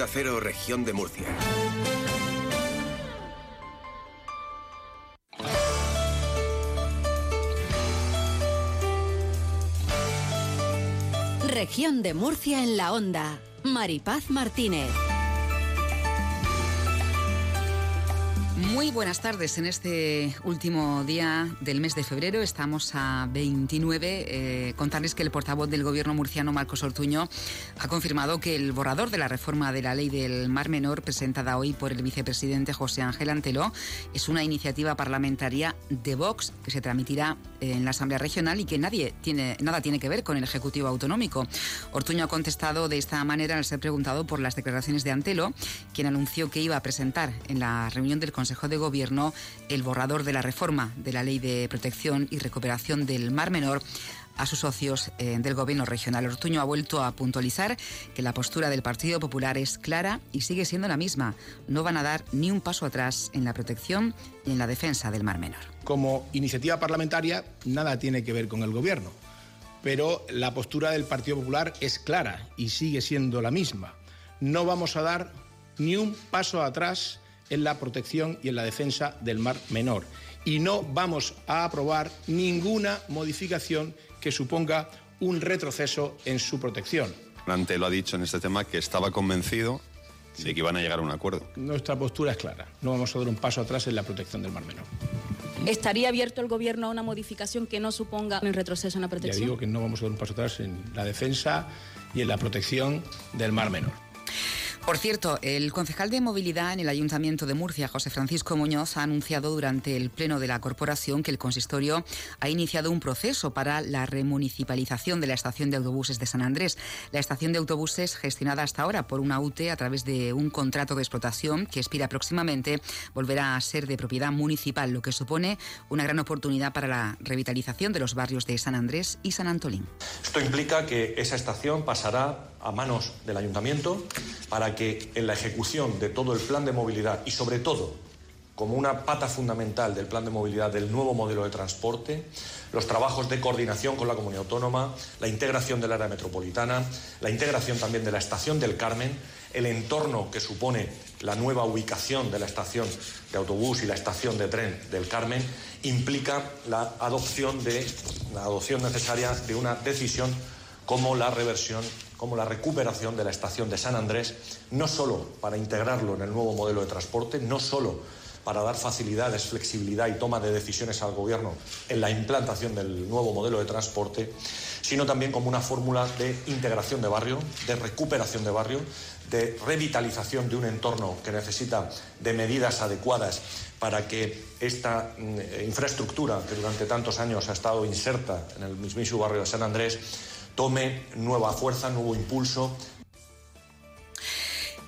Onda región de Murcia. Región de Murcia en la Onda. Maripaz Martínez. Muy buenas tardes. En este último día del mes de febrero, estamos a 29. Eh, contarles que el portavoz del gobierno murciano, Marcos Ortuño, ha confirmado que el borrador de la reforma de la ley del Mar Menor, presentada hoy por el vicepresidente José Ángel Antelo, es una iniciativa parlamentaria de Vox que se transmitirá en la Asamblea Regional y que nadie tiene, nada tiene que ver con el Ejecutivo Autonómico. Ortuño ha contestado de esta manera al ser preguntado por las declaraciones de Antelo, quien anunció que iba a presentar en la reunión del Consejo de Gobierno el borrador de la reforma de la Ley de Protección y Recuperación del Mar Menor a sus socios eh, del Gobierno regional. Ortuño ha vuelto a puntualizar que la postura del Partido Popular es clara y sigue siendo la misma. No van a dar ni un paso atrás en la protección ni en la defensa del Mar Menor. Como iniciativa parlamentaria, nada tiene que ver con el Gobierno, pero la postura del Partido Popular es clara y sigue siendo la misma. No vamos a dar ni un paso atrás en la protección y en la defensa del mar menor. Y no vamos a aprobar ninguna modificación que suponga un retroceso en su protección. Ante lo ha dicho en este tema que estaba convencido de que iban a llegar a un acuerdo. Nuestra postura es clara. No vamos a dar un paso atrás en la protección del mar menor. ¿Estaría abierto el Gobierno a una modificación que no suponga un retroceso en la protección? Ya digo que no vamos a dar un paso atrás en la defensa y en la protección del mar menor. Por cierto, el concejal de movilidad en el Ayuntamiento de Murcia, José Francisco Muñoz, ha anunciado durante el pleno de la corporación que el consistorio ha iniciado un proceso para la remunicipalización de la estación de autobuses de San Andrés. La estación de autobuses, gestionada hasta ahora por una UTE a través de un contrato de explotación que expira próximamente, volverá a ser de propiedad municipal, lo que supone una gran oportunidad para la revitalización de los barrios de San Andrés y San Antolín. Esto implica que esa estación pasará a manos del ayuntamiento para que en la ejecución de todo el plan de movilidad y sobre todo como una pata fundamental del plan de movilidad del nuevo modelo de transporte, los trabajos de coordinación con la comunidad autónoma, la integración del área metropolitana, la integración también de la estación del Carmen, el entorno que supone la nueva ubicación de la estación de autobús y la estación de tren del Carmen, implica la adopción, de, la adopción necesaria de una decisión como la reversión como la recuperación de la estación de San Andrés, no solo para integrarlo en el nuevo modelo de transporte, no solo para dar facilidades, flexibilidad y toma de decisiones al Gobierno en la implantación del nuevo modelo de transporte, sino también como una fórmula de integración de barrio, de recuperación de barrio, de revitalización de un entorno que necesita de medidas adecuadas para que esta mm, infraestructura que durante tantos años ha estado inserta en el mismísimo barrio de San Andrés tome nueva fuerza, nuevo impulso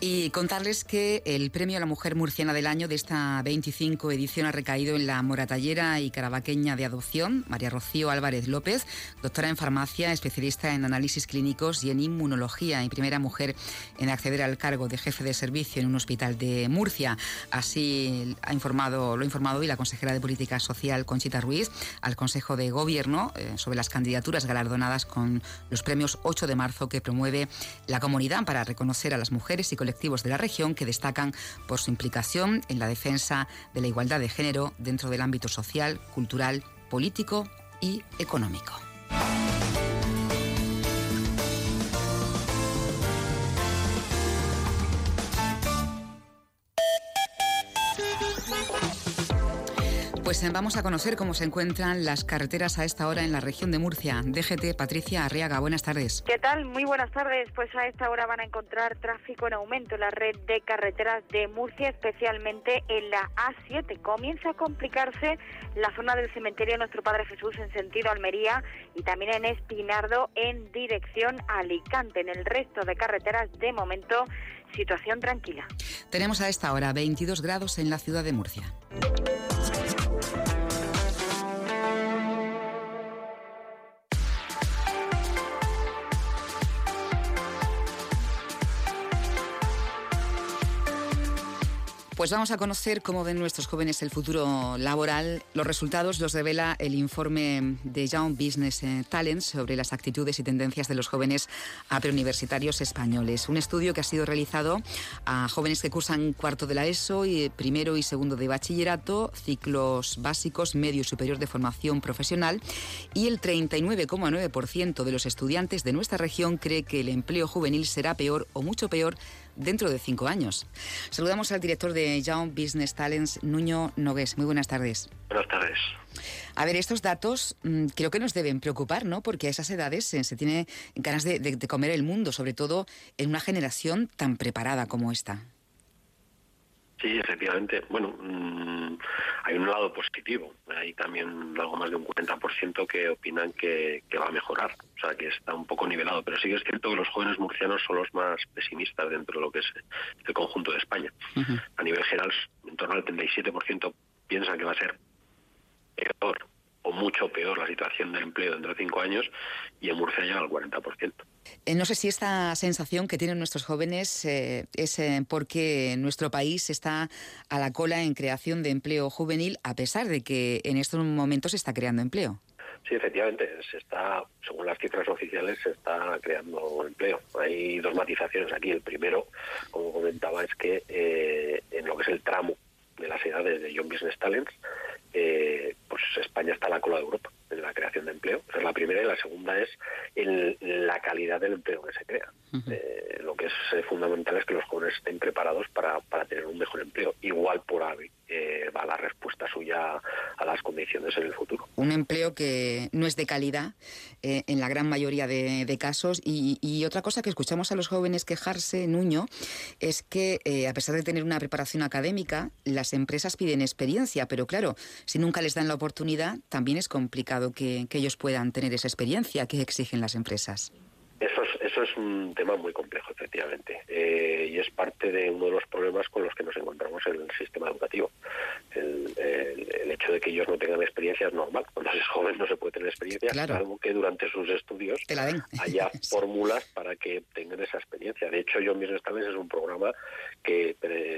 y contarles que el premio a la mujer murciana del año de esta 25 edición ha recaído en la moratallera y carabaqueña de adopción, María Rocío Álvarez López, doctora en farmacia, especialista en análisis clínicos y en inmunología y primera mujer en acceder al cargo de jefe de servicio en un hospital de Murcia. Así ha informado, lo ha informado hoy la consejera de Política Social, Conchita Ruiz, al Consejo de Gobierno eh, sobre las candidaturas galardonadas con los premios 8 de marzo que promueve la comunidad para reconocer a las mujeres y colectivos de la región que destacan por su implicación en la defensa de la igualdad de género dentro del ámbito social, cultural, político y económico. Pues eh, vamos a conocer cómo se encuentran las carreteras a esta hora en la región de Murcia. DGT, Patricia Arriaga, buenas tardes. ¿Qué tal? Muy buenas tardes. Pues a esta hora van a encontrar tráfico en aumento en la red de carreteras de Murcia, especialmente en la A7. Comienza a complicarse la zona del cementerio Nuestro Padre Jesús en sentido Almería y también en Espinardo en dirección Alicante. En el resto de carreteras, de momento, situación tranquila. Tenemos a esta hora 22 grados en la ciudad de Murcia. Pues vamos a conocer cómo ven nuestros jóvenes el futuro laboral. Los resultados los revela el informe de Young Business eh, Talent sobre las actitudes y tendencias de los jóvenes preuniversitarios españoles. Un estudio que ha sido realizado a jóvenes que cursan cuarto de la ESO y primero y segundo de bachillerato, ciclos básicos, medio y superior de formación profesional y el 39,9% de los estudiantes de nuestra región cree que el empleo juvenil será peor o mucho peor dentro de cinco años. Saludamos al director de Young Business Talents, Nuño Nogués. Muy buenas tardes. Buenas tardes. A ver, estos datos mm, creo que nos deben preocupar, ¿no? Porque a esas edades se, tiene ganas de comer el mundo, sobre todo en una generación tan preparada como esta. Sí, efectivamente. Bueno, mm, hay un lado positivo. Hay también algo más de un 40% que opinan que, va a mejorar. O sea, que está un poco nivelado. Pero sí es cierto que los jóvenes murcianos son los más pesimistas dentro de lo que es el conjunto de España. A nivel general, en torno al 37% piensan que va a ser peor o mucho peor la situación del empleo dentro de cinco años y en Murcia llega al 40%. Eh, no sé si esta sensación que tienen nuestros jóvenes eh, es eh, porque nuestro país está a la cola en creación de empleo juvenil, a pesar de que en estos momentos se está creando empleo. Sí, efectivamente, se está, según las cifras oficiales, se está creando empleo. Hay dos matizaciones aquí. El primero, como comentaba, es que en lo que es el tramo de las edades de Young Business Talents, eh, pues España está a la cola de Europa en la creación de empleo. Esa es la primera y la segunda es en la calidad del empleo que se crea. Eh, lo que es eh, fundamental es que los jóvenes estén preparados para, para tener un mejor empleo. Igual por ahí va la respuesta suya a las condiciones en el futuro. Un empleo que no es de calidad en la gran mayoría de, casos. Y, y, otra cosa que escuchamos a los jóvenes quejarse, Nuño, es que a pesar de tener una preparación académica, las empresas piden experiencia, pero claro, si nunca les dan la oportunidad, también es complicado que, ellos puedan tener esa experiencia que exigen las empresas. Eso es, eso es un tema muy complejo, efectivamente, eh, y es parte de uno de los problemas con los que nos encontramos en el sistema educativo. El, hecho de que ellos no tengan experiencia es normal. Cuando se es joven no se puede tener experiencia, claro. algo que durante sus estudios haya fórmulas para que tengan esa experiencia. De hecho, Yo Business Talents es un programa que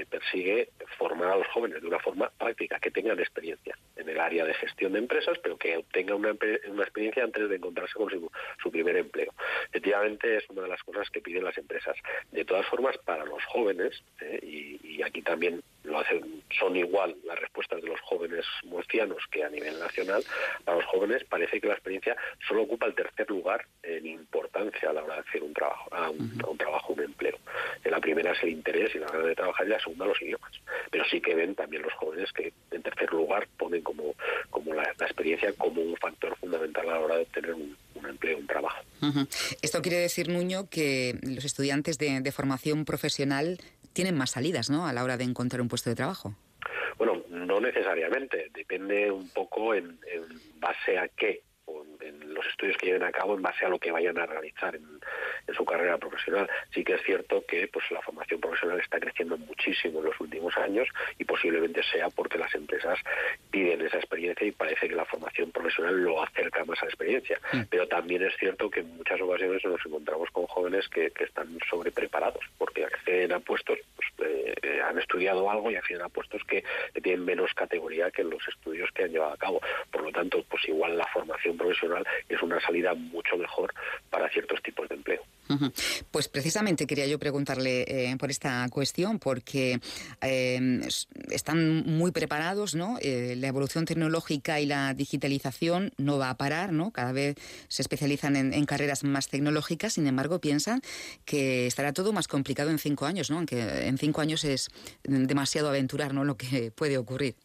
persigue formar a los jóvenes de una forma práctica, que tengan experiencia en el área de gestión de empresas, pero que obtengan una, experiencia antes de encontrarse con su, primer empleo. Es una de las cosas que piden las empresas. De todas formas, para los jóvenes, ¿eh? y, aquí también lo hacen, son igual las respuestas de los jóvenes murcianos que a nivel nacional, para los jóvenes parece que la experiencia solo ocupa el tercer lugar en importancia a la hora de hacer un trabajo, a un, trabajo, un empleo. la primera es el interés y la hora de trabajar, y la segunda los idiomas. Pero sí que ven también los jóvenes que en tercer lugar ponen como, como la, experiencia como un factor fundamental a la hora de obtener un, empleo, un trabajo. Esto quiere decir, Nuño, que los estudiantes de, formación profesional tienen más salidas ¿no? a la hora de encontrar un puesto de trabajo. Bueno, no necesariamente, depende un poco en, en base a qué en los estudios que lleven a cabo en base a lo que vayan a realizar en, su carrera profesional. Sí que es cierto que pues la formación profesional está creciendo muchísimo en los últimos años y posiblemente sea porque las empresas piden esa experiencia y parece que la formación profesional lo acerca más a la experiencia. Mm. Pero también es cierto que en muchas ocasiones nos encontramos con jóvenes que, están sobrepreparados porque acceden a puestos, pues, eh, han estudiado algo y acceden a puestos que tienen menos categoría que los estudios que han llevado a cabo. Por lo tanto, pues igual la formación profesional es una salida mucho mejor para ciertos tipos de empleo. Pues precisamente quería yo preguntarle eh, por esta cuestión, porque eh, están muy preparados, ¿no? Eh, la evolución tecnológica y la digitalización no va a parar, ¿no? Cada vez se especializan en, carreras más tecnológicas, sin embargo piensan que estará todo más complicado en cinco años, ¿no? Aunque en cinco años es demasiado aventurar, ¿no? Lo que puede ocurrir.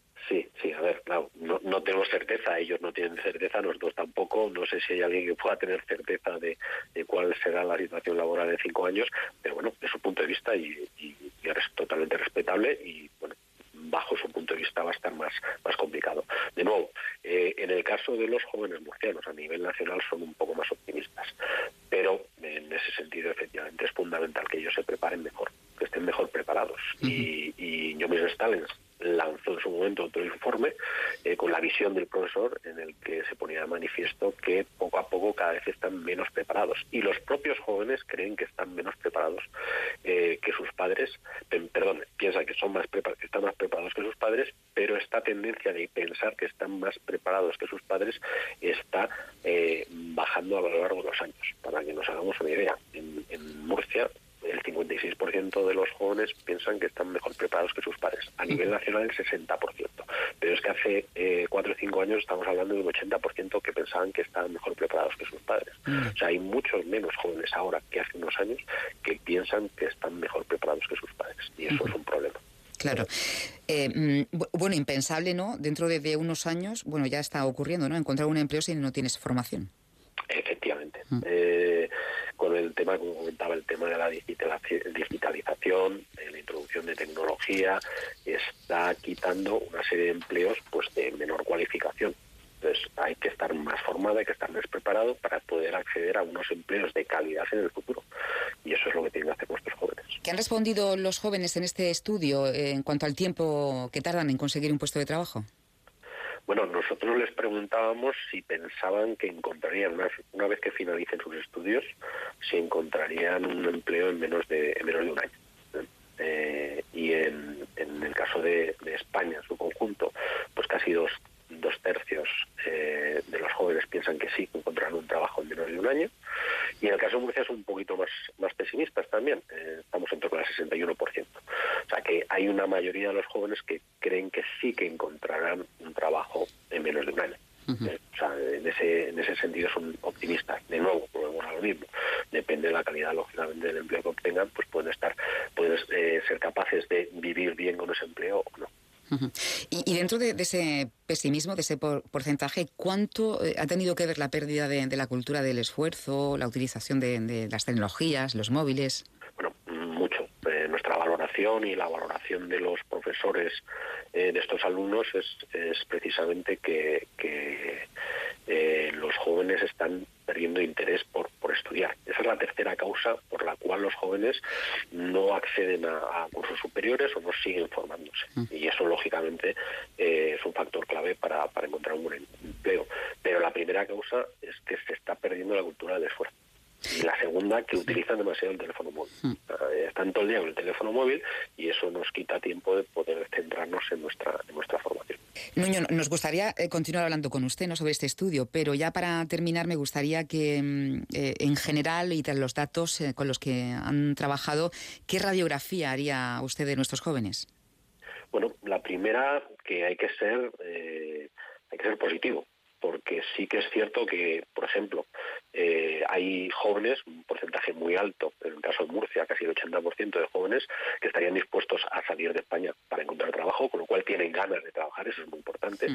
No, tenemos certeza, ellos no tienen certeza, nosotros tampoco, no sé si hay alguien que pueda tener certeza de, cuál será la situación laboral en cinco años, pero bueno, de su punto de vista y, es totalmente respetable y bueno, bajo su punto de vista va a estar más, más complicado. De nuevo, eh, en el caso de los jóvenes murcianos a nivel nacional son un poco más optimistas, pero en ese sentido efectivamente es fundamental que ellos se preparen mejor, que estén mejor preparados. Y, y yo mismo Stalins lanzó en su momento otro informe eh, con la visión del profesor en el que se ponía de manifiesto que poco a poco cada vez están menos preparados y los propios jóvenes creen que están menos preparados eh, que sus padres, perdón, piensan que son más que están más preparados que sus padres, pero esta tendencia de pensar que están más preparados que sus padres está eh, bajando a lo largo de los años. Para que nos hagamos una idea, en, en Murcia el 56% de los jóvenes piensan que están mejor preparados que sus padres. A nivel nacional el 60%. Pero es que hace eh, 4 o 5 años estamos hablando de un 80% que pensaban que estaban mejor preparados que sus padres. O sea, hay muchos menos jóvenes ahora que hace unos años que piensan que están mejor preparados que sus padres. Y eso es un problema. Claro. Eh, mm, bueno, impensable, ¿no? Dentro de, unos años, bueno, ya está ocurriendo, ¿no? Encontrar un empleo si no tienes formación. Efectivamente. Eh, con el tema, como comentaba, el tema de la digitalización, de la introducción de tecnología, está quitando una serie de empleos pues de menor cualificación. Entonces hay que estar más formado, hay que estar más preparado para poder acceder a unos empleos de calidad en el futuro. Y eso es lo que tienen que hacer nuestros jóvenes. ¿Qué han respondido los jóvenes en este estudio eh, en cuanto al tiempo que tardan en conseguir un puesto de trabajo? Bueno, nosotros les preguntábamos si pensaban que encontrarían, una, vez que finalicen sus estudios, si encontrarían un empleo en menos de, menos de un año. Eh, y en, el caso de, España, en su conjunto, pues casi dos, dos tercios eh, de los jóvenes piensan que sí, encontrarán un trabajo en menos de un año. Y en el caso de Murcia son un poquito más, más pesimistas también, eh, estamos en torno al 61%. O sea que hay una mayoría de los jóvenes que creen que sí que encontrarán un trabajo en menos de un año. Eh, o sea, en ese, en ese sentido son optimistas. De nuevo, volvemos a lo mismo. Depende de la calidad, lógicamente, del empleo que obtengan, pues pueden estar, pueden eh, ser capaces de vivir bien con ese empleo o no. y, dentro de, ese pesimismo, de ese porcentaje, ¿cuánto eh, ha tenido que ver la pérdida de, la cultura del esfuerzo, la utilización de, las tecnologías, los móviles? Bueno, mucho. Eh, nuestra valoración y la valoración de los profesores eh, de estos alumnos es, es precisamente que, que los jóvenes están perdiendo interés por, por estudiar. Esa es la tercera causa por la cual los jóvenes no acceden a, cursos superiores o no siguen formándose. Mm. Y eso, lógicamente, eh, es un factor clave para, para encontrar un buen empleo. Pero la primera causa es que se está perdiendo la cultura del esfuerzo. Y la segunda, que utilizan demasiado el teléfono móvil. Mm. Eh, están todo el día con el teléfono móvil y eso nos quita tiempo de poder centrarnos en nuestra, en nuestra formación. Nuño, nos gustaría eh, continuar hablando con usted ¿no? sobre este estudio, pero ya para terminar me gustaría que mm, eh, en general y tras los datos con los que han trabajado, ¿qué radiografía haría usted de nuestros jóvenes? Bueno, la primera que hay que ser, hay que ser positivo porque sí que es cierto que, por ejemplo, eh, hay jóvenes, un porcentaje muy alto, en el caso de Murcia, casi el 80% de jóvenes que estarían dispuestos a salir de España para encontrar trabajo, con lo cual tienen ganas de trabajar, eso es muy importante.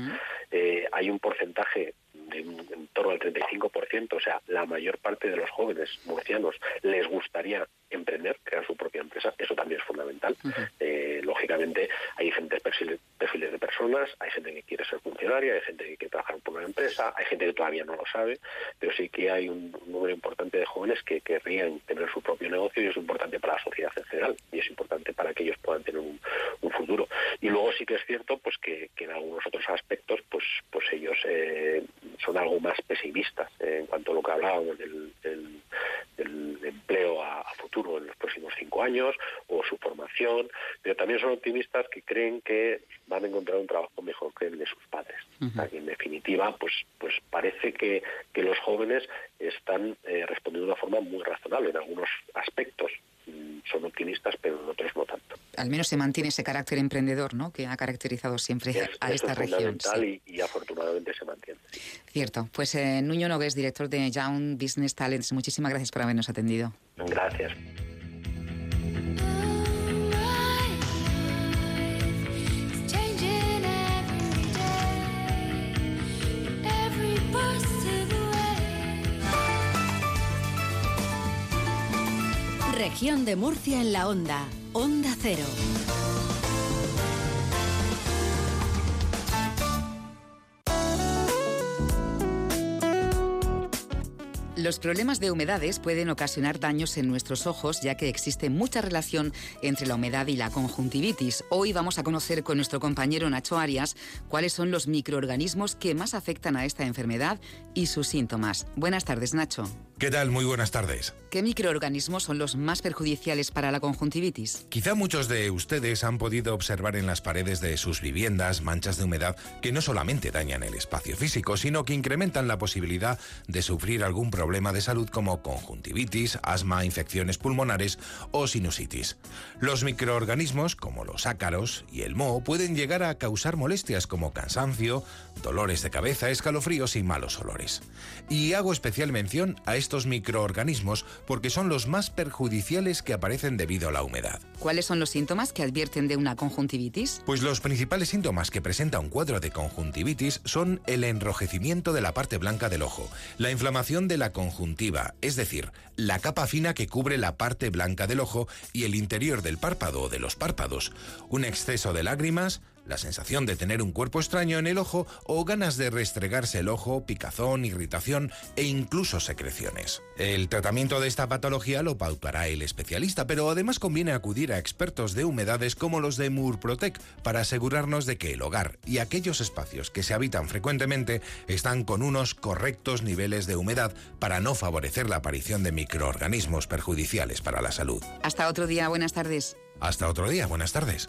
Eh, hay un porcentaje de en torno al 35%, o sea, la mayor parte de los jóvenes murcianos les gustaría emprender, crear su propia empresa, eso también es fundamental. Eh, lógicamente hay diferentes perfiles, de personas, hay gente que quiere ser funcionaria, hay gente que quiere trabajar por una empresa, hay gente que todavía no lo sabe, pero sí que hay un, número importante de jóvenes que querrían tener su propio negocio y es importante para la sociedad en general y es importante para que ellos puedan tener un, futuro. Y luego sí que es cierto pues que, en algunos otros aspectos pues pues ellos eh, son algo más pesimistas eh, en cuanto a lo que hablábamos del, del, empleo a, futuro en los próximos cinco años o su formación, pero también son optimistas que creen que van a encontrar un trabajo mejor que el de sus padres. en definitiva, pues, pues parece que, que los jóvenes están eh, respondiendo de una forma muy razonable en algunos aspectos mm, son optimistas, pero en otros no tanto. Al menos se mantiene ese carácter emprendedor, ¿no? Que ha caracterizado siempre a esta región. Y, y, afortunadamente se mantiene. Cierto. Pues eh, Nuño Nogués, director de Young Business Talents, muchísimas gracias por habernos atendido. Gracias. Región de Murcia en la onda, Onda Cero. Los problemas de humedades pueden ocasionar daños en nuestros ojos, ya que existe mucha relación entre la humedad y la conjuntivitis. Hoy vamos a conocer con nuestro compañero Nacho Arias cuáles son los microorganismos que más afectan a esta enfermedad y sus síntomas. Buenas tardes, Nacho. ¿Qué tal? Muy buenas tardes. ¿Qué microorganismos son los más perjudiciales para la conjuntivitis? Quizá muchos de ustedes han podido observar en las paredes de sus viviendas manchas de humedad que no solamente dañan el espacio físico, sino que incrementan la posibilidad de sufrir algún problema de salud como conjuntivitis, asma, infecciones pulmonares o sinusitis. Los microorganismos, como los ácaros y el moho, pueden llegar a causar molestias como cansancio, dolores de cabeza, escalofríos y malos olores. Y hago especial mención a estos microorganismos porque son los más perjudiciales que aparecen debido a la humedad. ¿Cuáles son los síntomas que advierten de una conjuntivitis? Pues los principales síntomas que presenta un cuadro de conjuntivitis son el enrojecimiento de la parte blanca del ojo, la inflamación de la conjuntiva, es decir, la capa fina que cubre la parte blanca del ojo y el interior del párpado o de los párpados, un exceso de lágrimas, la sensación de tener un cuerpo extraño en el ojo o ganas de restregarse el ojo, picazón, irritación e incluso secreciones. El tratamiento de esta patología lo pautará el especialista, pero además conviene acudir a expertos de humedades como los de Murprotec para asegurarnos de que el hogar y aquellos espacios que se habitan frecuentemente están con unos correctos niveles de humedad para no favorecer la aparición de microorganismos perjudiciales para la salud. Hasta otro día, buenas tardes. Hasta otro día, buenas tardes.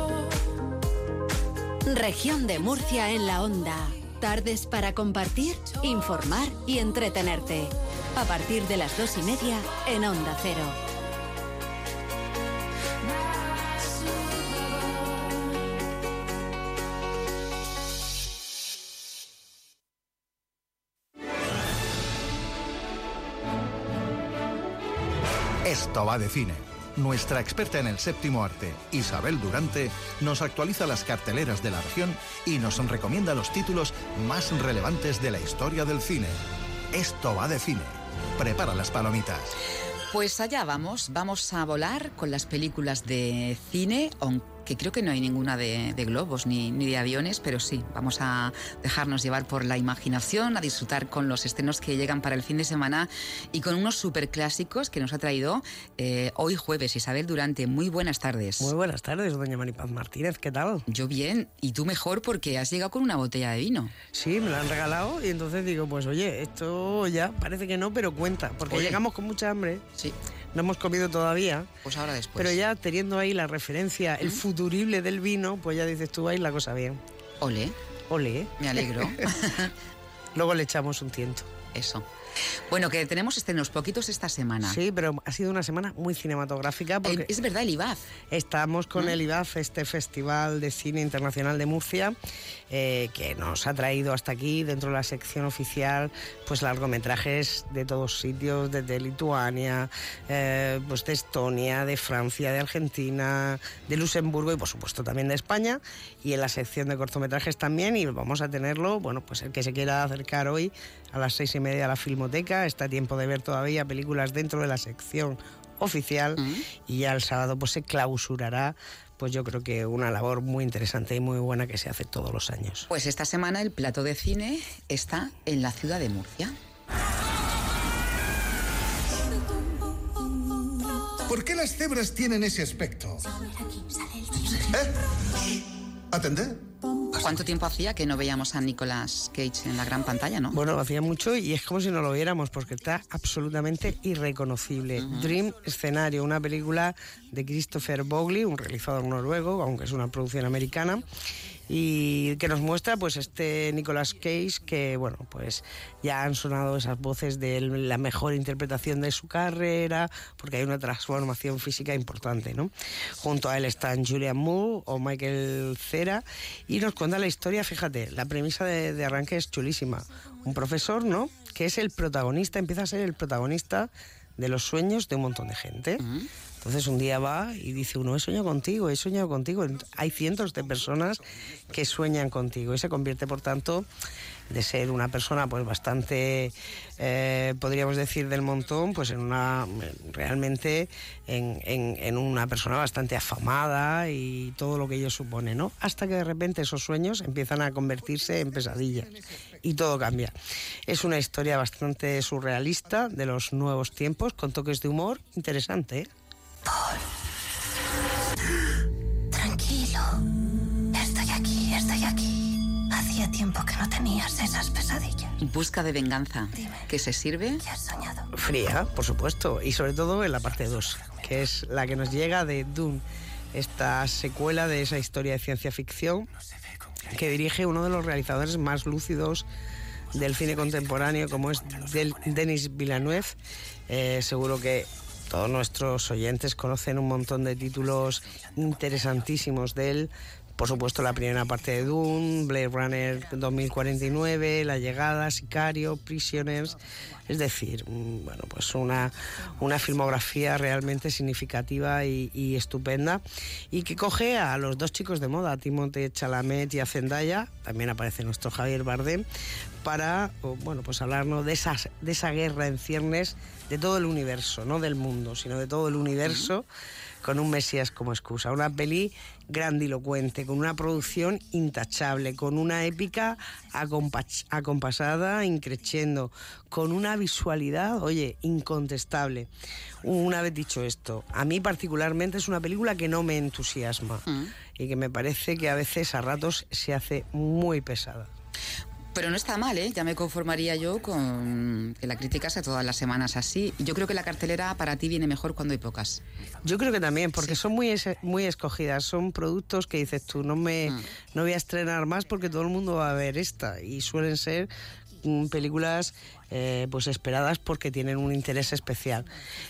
Región de Murcia en la onda. Tardes para compartir, informar y entretenerte. A partir de las dos y media en Onda Cero. Esto va de cine. Nuestra experta en el séptimo arte, Isabel Durante, nos actualiza las carteleras de la región y nos recomienda los títulos más relevantes de la historia del cine. Esto va de cine. Prepara las palomitas. Pues allá vamos, vamos a volar con las películas de cine, aunque creo que no hay ninguna de, de globos ni, ni, de aviones, pero sí, vamos a dejarnos llevar por la imaginación, a disfrutar con los estrenos que llegan para el fin de semana y con unos superclásicos que nos ha traído eh, hoy jueves Isabel Durante. Muy buenas tardes. Muy buenas tardes, doña Maripaz Martínez, ¿qué tal? Yo bien, y tú mejor porque has llegado con una botella de vino. Sí, me la han regalado y entonces digo, pues oye, esto ya parece que no, pero cuenta, porque oye. llegamos con mucha hambre. Sí. No hemos comido todavía. Pues ahora después. Pero ya teniendo ahí la referencia, el futurible del vino, pues ya dices tú ahí la cosa bien. Ole. Ole. Me alegro. Luego le echamos un tiento. Eso. Bueno, que tenemos estrenos poquitos esta semana. Sí, pero ha sido una semana muy cinematográfica. Porque es verdad, el IBAF. Estamos con ¿Mm? el IBAF, este Festival de Cine Internacional de Murcia, eh, que nos ha traído hasta aquí, dentro de la sección oficial, pues largometrajes de todos sitios, desde Lituania, eh, pues de Estonia, de Francia, de Argentina, de Luxemburgo y por supuesto también de España. Y en la sección de cortometrajes también, y vamos a tenerlo, bueno, pues el que se quiera acercar hoy a las seis y media a la Filmoteca, está a tiempo de ver todavía películas dentro de la sección oficial uh -huh. y ya el sábado pues se clausurará pues yo creo que una labor muy interesante y muy buena que se hace todos los años. Pues esta semana el plato de cine está en la ciudad de Murcia. ¿Por qué las cebras tienen ese aspecto? ¿Eh? ¿Atender? ¿Cuánto tiempo hacía que no veíamos a Nicolas Cage en la gran pantalla, no? Bueno, hacía mucho y es como si no lo viéramos porque está absolutamente irreconocible. Uh -huh. Dream Escenario, una película de Christopher Bogley, un realizador noruego, aunque es una producción americana y que nos muestra pues este Nicolas Cage que bueno pues ya han sonado esas voces de la mejor interpretación de su carrera porque hay una transformación física importante no junto a él están Julian Moore o Michael Cera y nos cuenta la historia fíjate la premisa de, de arranque es chulísima un profesor no que es el protagonista empieza a ser el protagonista de los sueños de un montón de gente. Uh -huh. Entonces un día va y dice uno, he soñado contigo, he soñado contigo. Hay cientos de personas que sueñan contigo y se convierte, por tanto, de ser una persona pues bastante, eh, podríamos decir, del montón, pues en una, realmente en, una persona bastante afamada y todo lo que ello supone, ¿no? Hasta que de repente esos sueños empiezan a convertirse en pesadillas y todo cambia. Es una historia bastante surrealista de los nuevos tiempos, con toques de humor interesante. ¿eh? Paul. Tranquilo. Estoy aquí, estoy aquí. Hacía tiempo que no tenías esas pesadillas. Busca de venganza. ¿Qué se sirve? ¿Qué has soñado? Fría, por supuesto. Y sobre todo en la parte 2, que es la que nos llega de Dune. Esta secuela de esa historia de ciencia ficción que dirige uno de los realizadores más lúcidos del cine contemporáneo, como es Denis Villeneuve. Eh, seguro que todos nuestros oyentes conocen un montón de títulos interesantísimos de él. Por supuesto, la primera parte de Dune, Blade Runner 2049, La Llegada, Sicario, Prisoners. Es decir, mm, bueno, pues una, una filmografía realmente significativa y, estupenda. Y que coge a los dos chicos de moda, Timothée Chalamet y a Zendaya, también aparece nuestro Javier Bardem, para bueno, pues hablarnos de, esas, de esa guerra en ciernes de todo el universo, no del mundo, sino de todo el universo, con un Mesías como excusa. Una peli grandilocuente, con una producción intachable, con una épica acompasada, increciendo, con una visualidad, oye, incontestable. Una vez dicho esto, a mí particularmente es una película que no me entusiasma y que me parece que a veces a ratos se hace muy pesada. Pero no está mal, ¿eh? Ya me conformaría yo con que la crítica sea todas las semanas así. Yo creo que la cartelera para ti viene mejor cuando hay pocas. Yo creo que también, porque son muy, muy escogidas. Son productos que dices tú, no me mm. no voy a estrenar más porque todo el mundo va a ver esta. Y suelen ser mm, películas eh, pues esperadas porque tienen un interés especial.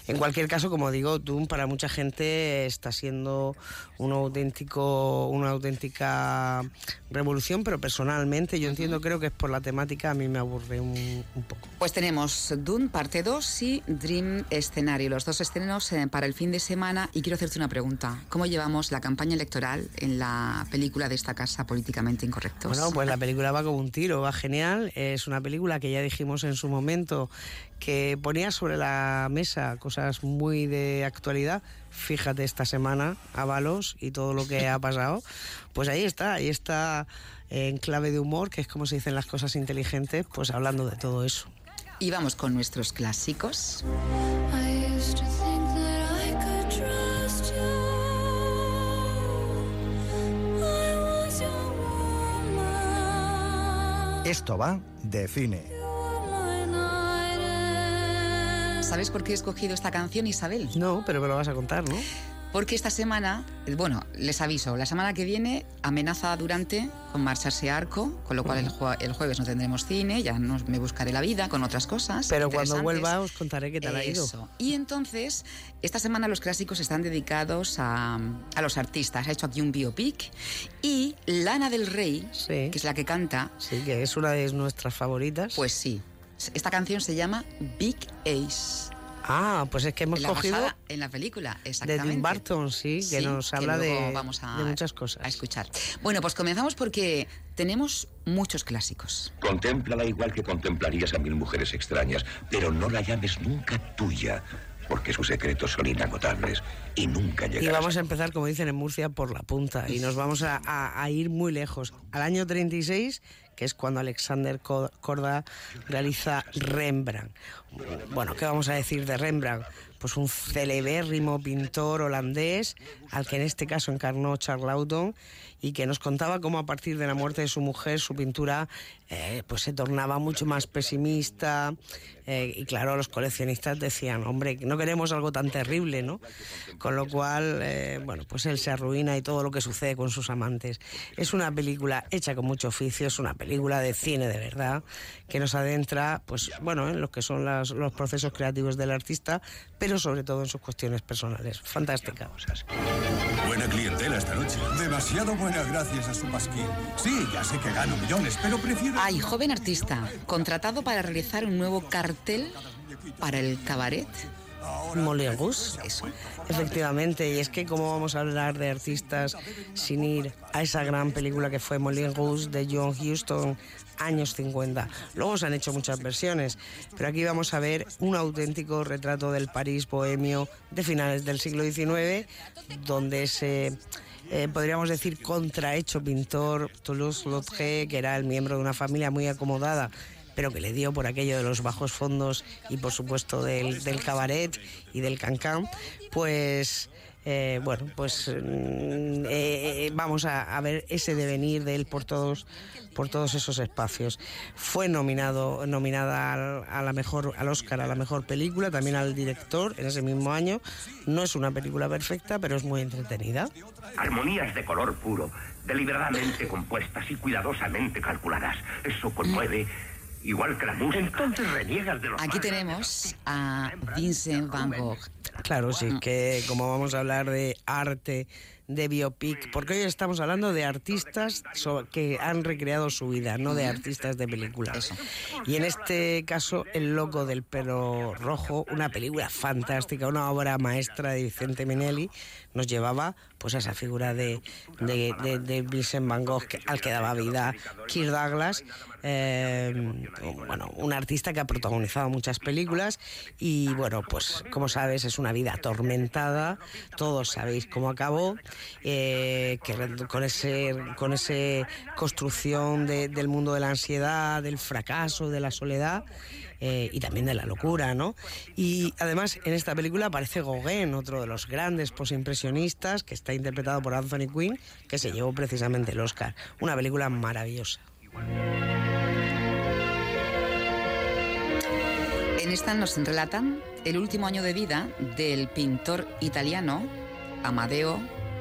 En cualquier caso, como digo, Doom para mucha gente está siendo un auténtico, una auténtica revolución, pero personalmente yo entiendo, creo que es por la temática, a mí me aburre un, poco. Pues tenemos Doom parte 2 y Dream Escenario, los dos estrenos eh, para el fin de semana. Y quiero hacerte una pregunta. ¿Cómo llevamos la campaña electoral en la película de esta casa políticamente incorrectos? Bueno, pues la película va como un tiro, va genial. Es una película que ya dijimos en su momento que ponía sobre la mesa cosas muy de actualidad. Fíjate esta semana, Avalos y todo lo que ha pasado. Pues ahí está, ahí está en clave de humor, que es como se dicen las cosas inteligentes, pues hablando de todo eso. Y vamos con nuestros clásicos. Esto va de cine. ¿Sabes por qué he escogido esta canción, Isabel? No, pero me lo vas a contar, ¿no? Porque esta semana, bueno, les aviso, la semana que viene amenaza Durante con marcharse a Arco, con lo cual el, jueves no tendremos cine, ya no, me buscaré la vida con otras cosas. Pero cuando vuelva os contaré qué tal ha ido. Y entonces, esta semana los clásicos están dedicados a, los artistas. Ha hecho aquí un biopic y Lana del Rey, que es la que canta. Sí, que es una de nuestras favoritas. Pues sí, esta canción se llama Big Ace. Ah, pues es que hemos cogido en la película, exactamente. De Tim Burton, sí, que nos habla de, muchas cosas. A escuchar. Bueno, pues comenzamos porque tenemos muchos clásicos. Contémplala igual que contemplarías a mil mujeres extrañas, pero no la llames nunca tuya, porque sus secretos son inagotables y nunca llegarán. Y vamos a empezar, como dicen en Murcia, por la punta y nos vamos a, a ir muy lejos. Al año 36 que es cuando Alexander Korda realiza Rembrandt. Bueno, ¿qué vamos a decir de Rembrandt? Pues un celebérrimo pintor holandés, al que en este caso encarnó Charles Lawton, y que nos contaba cómo a partir de la muerte de su mujer su pintura eh, pues se tornaba mucho más pesimista eh, y claro los coleccionistas decían hombre no queremos algo tan terrible no con lo cual eh, bueno pues él se arruina y todo lo que sucede con sus amantes. Es una película hecha con mucho oficio es una película de cine de verdad que nos adentra pues bueno en lo que son los procesos creativos del artista pero sobre todo en sus cuestiones personales. Fantástica. Buena clientela esta noche. Demasiado buena gracias a su pasquín. Sí, ya sé que gano millones, pero prefiero... Ay, joven artista, contratado para realizar un nuevo cartel para el cabaret. Moulin Rouge. Efectivamente, y es que cómo vamos a hablar de artistas sin ir a esa gran película que fue Rouge de John Huston, años 50. Luego se han hecho muchas versiones, pero aquí vamos a ver un auténtico retrato del París bohemio de finales del siglo XIX, donde ese eh, podríamos decir, contrahecho pintor Toulouse-Lautrec, que era el miembro de una familia muy acomodada pero que le dio por aquello de los bajos fondos y por supuesto del, del cabaret y del cancán, pues eh, bueno, pues mm, eh, vamos a, ver ese devenir de él por todos por todos esos espacios. Fue nominado nominada al, a la mejor al Oscar a la mejor película, también al director en ese mismo año. No es una película perfecta, pero es muy entretenida. Armonías de color puro, deliberadamente compuestas y cuidadosamente calculadas. Eso conmueve igual que la música. Entonces reniegas de los Aquí tenemos a Vincent Van Gogh. Claro, sí, que como vamos a hablar de arte de biopic, porque hoy estamos hablando de artistas que han recreado su vida, no de artistas de películas. Y en este caso, El loco del pelo rojo, una película fantástica, una obra maestra de Vicente Minelli, nos llevaba pues a esa figura de, de, Vincent Van Gogh al que daba vida Kirk Douglas, eh, bueno, un artista que ha protagonizado muchas películas y bueno, pues como sabes es una vida atormentada, todos sabéis cómo acabó eh, que con ese con ese construcción del mundo de la ansiedad, del fracaso, de la soledad. Eh, y también de la locura, ¿no? Y además en esta película aparece Gauguin, otro de los grandes posimpresionistas, que está interpretado por Anthony Quinn, que se llevó precisamente el Oscar. Una película maravillosa. Esta nos relatan el último año de vida del pintor italiano Amadeo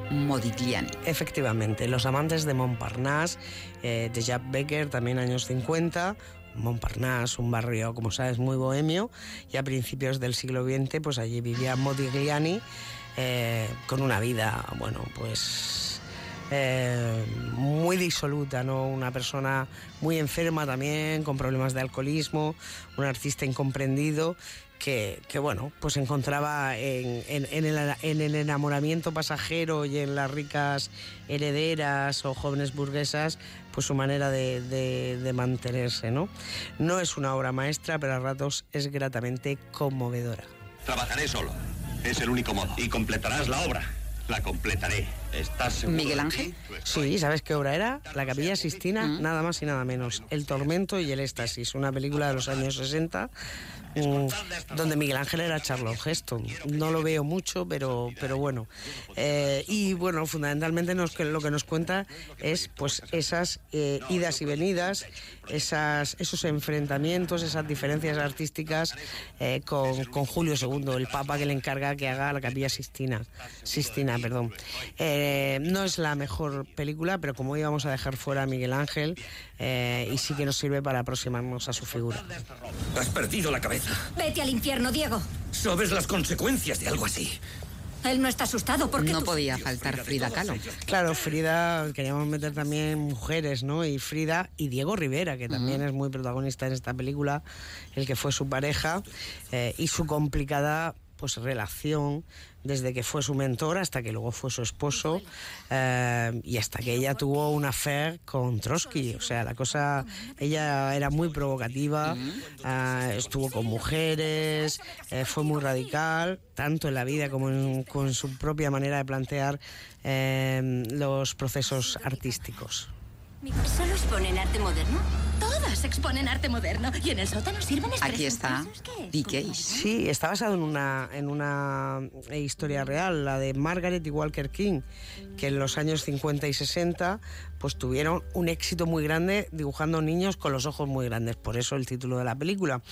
Modigliani. Efectivamente, Los amantes de Montparnasse, eh, de Jack Becker, también años 50, Montparnasse, un barrio, como sabes, muy bohemio, y a principios del siglo XX, pues allí vivía Modigliani eh, con una vida, bueno, pues eh, muy disoluta, ¿no? Una persona muy enferma también, con problemas de alcoholismo, un artista incomprendido que, bueno, pues encontraba en, el, enamoramiento pasajero y en las ricas herederas o jóvenes burguesas, pues su manera de, mantenerse, ¿no? No es una obra maestra, pero a ratos es gratamente conmovedora. Trabajaré solo, es el único modo, y completarás la obra. La completaré. ¿Miguel Ángel? Sí, ¿sabes qué obra era? La Capilla Sistina, mm. nada más y nada menos. El Tormento y el Éxtasis, una película de los años 60 Mm, donde Miguel Ángel era Charlotte Heston. No lo veo mucho, pero, pero bueno. Eh, y bueno, fundamentalmente nos, lo que nos cuenta es pues esas eh, idas y venidas, esas, esos enfrentamientos, esas diferencias artísticas eh, con, con, Julio II, el Papa que le encarga que haga la Capilla Sistina. Sistina perdón. No es la mejor película, pero como íbamos a dejar fuera a Miguel Ángel, y sí que nos sirve para aproximarnos a su figura. Has perdido la cabeza. Vete al infierno, Diego. ¿Sabes las consecuencias de algo así? Él no está asustado porque no podía faltar Frida Kahlo. Claro, Frida, queríamos meter también mujeres, ¿no? Y Frida y Diego Rivera, que también es muy protagonista en esta película, el que fue su pareja eh, y su complicada pues relación desde que fue su mentor hasta que luego fue su esposo eh, y hasta que ella tuvo una fe con Trotsky. O sea, la cosa, ella era muy provocativa, eh, estuvo con mujeres, eh, fue muy radical, tanto en la vida como en, con su propia manera de plantear los procesos artísticos. ¿Solo exponen arte moderno? Todas exponen arte moderno. ¿Y en el sótano sirven Aquí está DK. Sí, está basado en una, en una historia real, la de Margaret y Walker King, que en los años 50 y 60 pues tuvieron un éxito muy grande dibujando niños con los ojos muy grandes. Por eso el título de la película.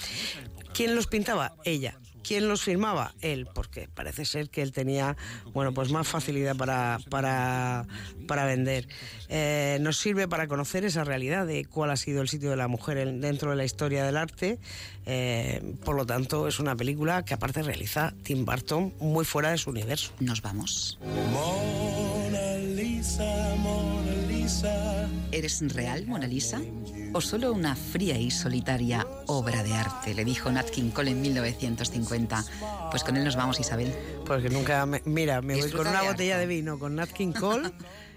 ¿Quién los pintaba? Ella. ¿Quién los firmaba? Él, porque parece ser que él tenía, bueno, pues más facilidad para, para, para vender. Eh, nos sirve para conocer esa realidad de cuál ha sido el sitio de la mujer dentro de la historia del arte. Eh, por lo tanto, es una película que aparte realiza Tim Burton muy fuera de su universo. Nos vamos. Mona Lisa, Mona Lisa. ¿Eres real, Mona Lisa? ¿O solo una fría y solitaria obra de arte? Le dijo Nat King Cole en 1950. Pues con él nos vamos, Isabel. Porque nunca. me- mira, me voy con una de botella arte. de vino con Nat King Cole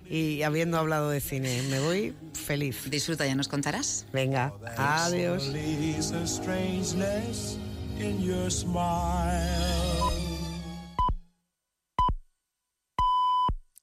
y habiendo hablado de cine. Me voy feliz. Disfruta, ya nos contarás. Venga, adiós.